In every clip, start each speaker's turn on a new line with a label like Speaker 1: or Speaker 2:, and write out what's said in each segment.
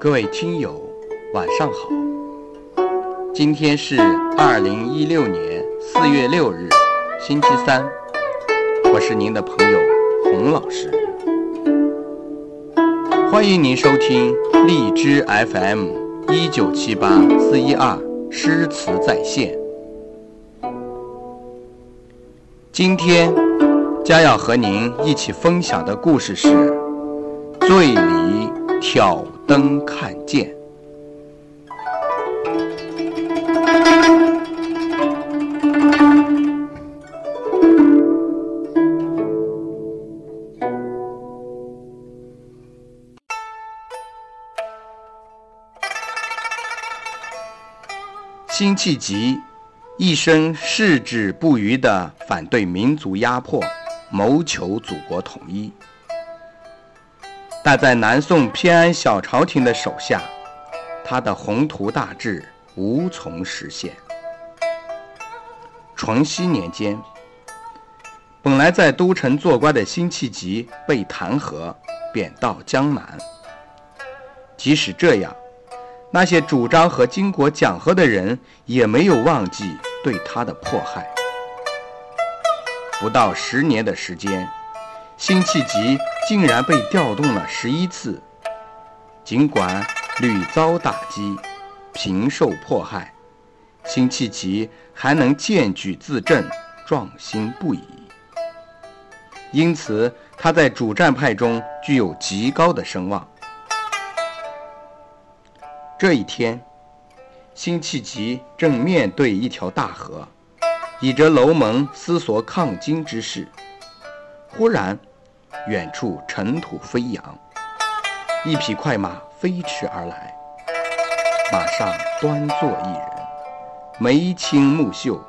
Speaker 1: 各位听友，晚上好。今天是二零一六年四月六日，星期三。我是您的朋友洪老师，欢迎您收听荔枝 FM 一九七八四一二诗词在线。今天将要和您一起分享的故事是《醉里挑灯看剑》。辛弃疾一生矢志不渝地反对民族压迫，谋求祖国统一。但在南宋偏安小朝廷的手下，他的宏图大志无从实现。淳熙年间，本来在都城做官的辛弃疾被弹劾，贬到江南。即使这样，那些主张和金国讲和的人也没有忘记对他的迫害。不到十年的时间，辛弃疾竟然被调动了十一次。尽管屡遭打击，频受迫害，辛弃疾还能荐举自振，壮心不已。因此，他在主战派中具有极高的声望。这一天，辛弃疾正面对一条大河，倚着楼门思索抗金之事。忽然，远处尘土飞扬，一匹快马飞驰而来，马上端坐一人，眉清目秀，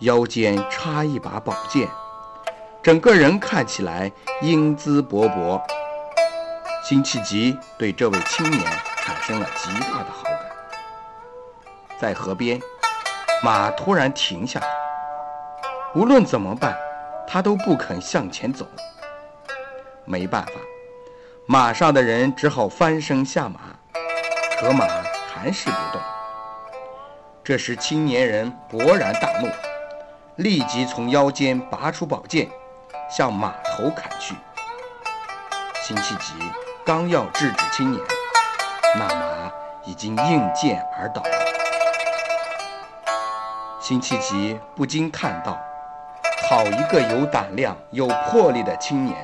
Speaker 1: 腰间插一把宝剑，整个人看起来英姿勃勃。辛弃疾对这位青年。产生了极大的好感。在河边，马突然停下来，无论怎么办，他都不肯向前走。没办法，马上的人只好翻身下马，可马还是不动。这时，青年人勃然大怒，立即从腰间拔出宝剑，向马头砍去。辛弃疾刚要制止青年。那马已经应剑而倒，辛弃疾不禁叹道：“好一个有胆量、有魄力的青年，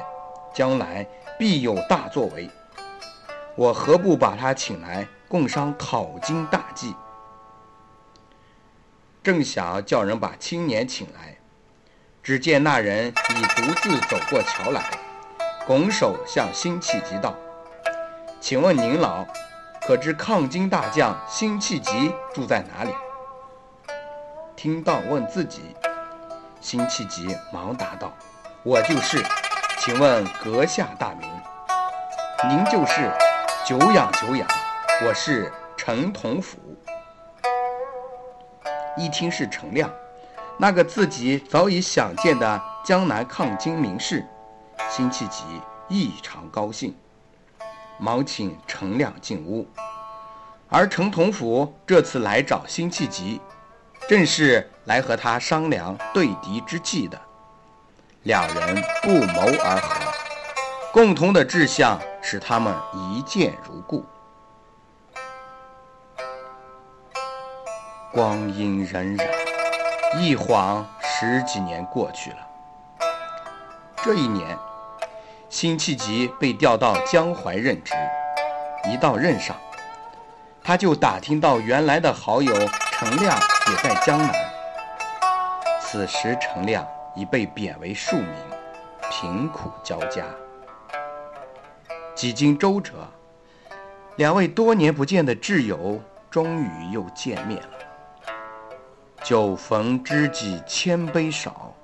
Speaker 1: 将来必有大作为。我何不把他请来，共商讨金大计？”正想叫人把青年请来，只见那人已独自走过桥来，拱手向辛弃疾道：“请问您老？”可知抗金大将辛弃疾住在哪里？听到问自己，辛弃疾忙答道：“我就是。请问阁下大名？您就是久仰久仰，我是陈同甫。”一听是陈亮，那个自己早已想见的江南抗金名士，辛弃疾异常高兴。忙请陈亮进屋，而陈同甫这次来找辛弃疾，正是来和他商量对敌之计的。两人不谋而合，共同的志向使他们一见如故。光阴荏苒，一晃十几年过去了。这一年。辛弃疾被调到江淮任职，一到任上，他就打听到原来的好友陈亮也在江南。此时陈亮已被贬为庶民，贫苦交加。几经周折，两位多年不见的挚友终于又见面了。酒逢知己千杯少，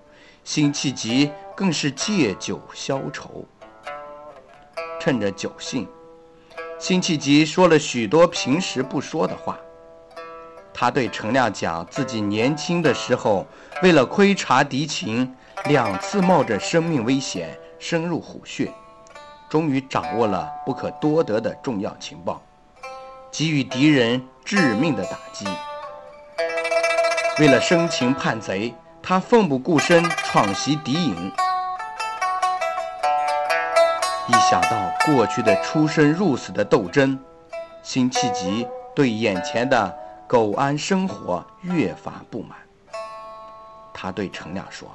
Speaker 1: 辛弃疾更是借酒消愁。趁着酒兴，辛弃疾说了许多平时不说的话。他对陈亮讲自己年轻的时候，为了窥察敌情，两次冒着生命危险深入虎穴，终于掌握了不可多得的重要情报，给予敌人致命的打击。为了生擒叛贼，他奋不顾身闯袭敌营。一想到过去的出生入死的斗争，辛弃疾对眼前的苟安生活越发不满。他对程亮说：“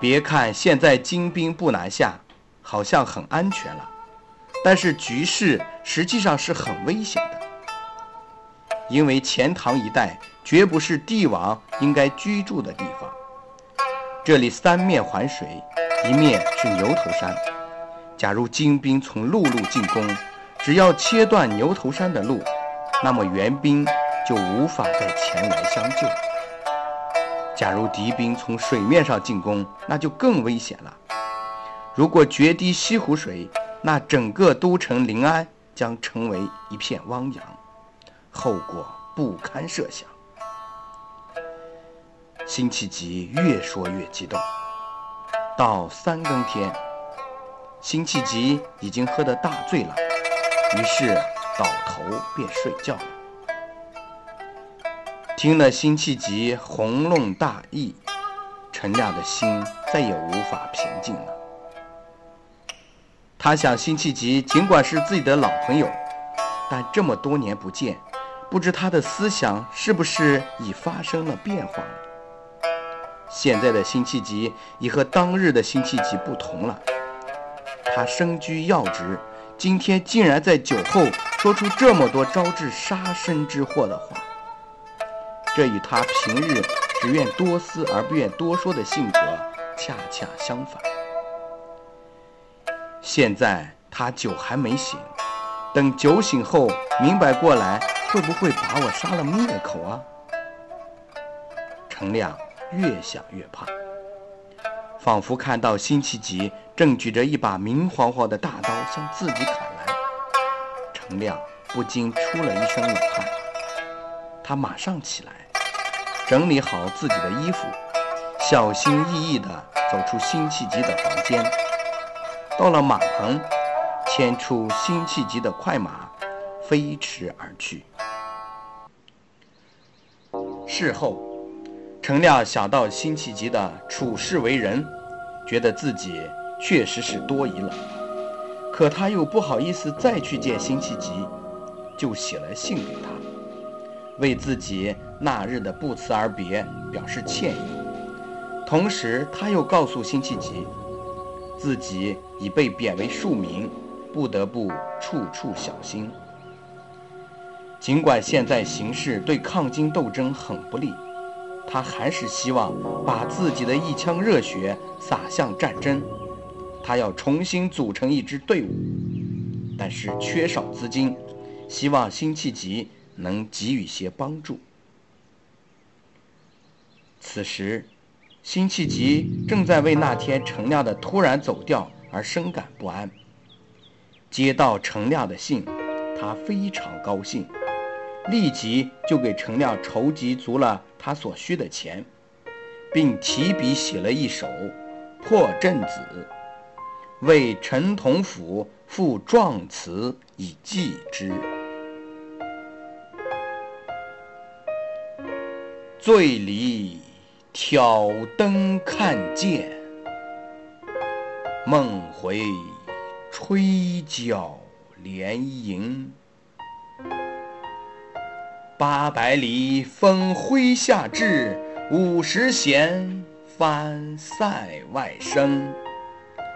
Speaker 1: 别看现在金兵不南下，好像很安全了，但是局势实际上是很危险的。因为钱塘一带绝不是帝王应该居住的地方，这里三面环水，一面是牛头山。”假如金兵从陆路进攻，只要切断牛头山的路，那么援兵就无法再前来相救。假如敌兵从水面上进攻，那就更危险了。如果决堤西湖水，那整个都城临安将成为一片汪洋，后果不堪设想。辛弃疾越说越激动，到三更天。辛弃疾已经喝得大醉了，于是倒头便睡觉了。听了辛弃疾宏论大义，陈亮的心再也无法平静了。他想，辛弃疾尽管是自己的老朋友，但这么多年不见，不知他的思想是不是已发生了变化了。现在的辛弃疾已和当日的辛弃疾不同了。他身居要职，今天竟然在酒后说出这么多招致杀身之祸的话，这与他平日只愿多思而不愿多说的性格恰恰相反。现在他酒还没醒，等酒醒后明白过来，会不会把我杀了灭口啊？程亮越想越怕。仿佛看到辛弃疾正举着一把明晃晃的大刀向自己砍来，程亮不禁出了一身冷汗。他马上起来，整理好自己的衣服，小心翼翼地走出辛弃疾的房间，到了马棚，牵出辛弃疾的快马，飞驰而去。事后。程亮想到辛弃疾的处世为人，觉得自己确实是多疑了。可他又不好意思再去见辛弃疾，就写了信给他，为自己那日的不辞而别表示歉意。同时，他又告诉辛弃疾，自己已被贬为庶民，不得不处处小心。尽管现在形势对抗金斗争很不利。他还是希望把自己的一腔热血洒向战争，他要重新组成一支队伍，但是缺少资金，希望辛弃疾能给予些帮助。此时，辛弃疾正在为那天程亮的突然走掉而深感不安。接到程亮的信，他非常高兴。立即就给程亮筹集足了他所需的钱，并提笔写了一首《破阵子》，为陈同甫赋壮词以寄之。醉里挑灯看剑，梦回吹角连营。八百里分麾下炙，五十弦翻塞外声。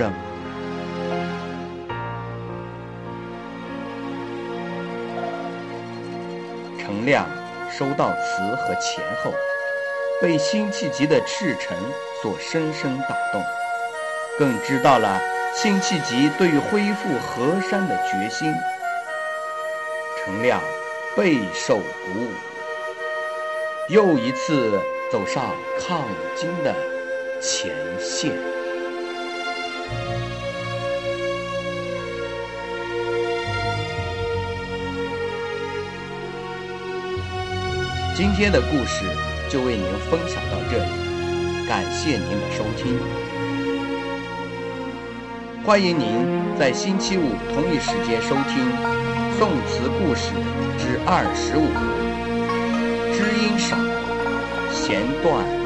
Speaker 1: 生。程亮收到词和钱后，被辛弃疾的赤诚所深深打动，更知道了辛弃疾对恢复河山的决心，陈亮备受鼓舞，又一次走上抗金的前线。今天的故事就为您分享到这里，感谢您的收听。欢迎您在星期五同一时间收听《宋词故事之二十五》，知音少，弦断。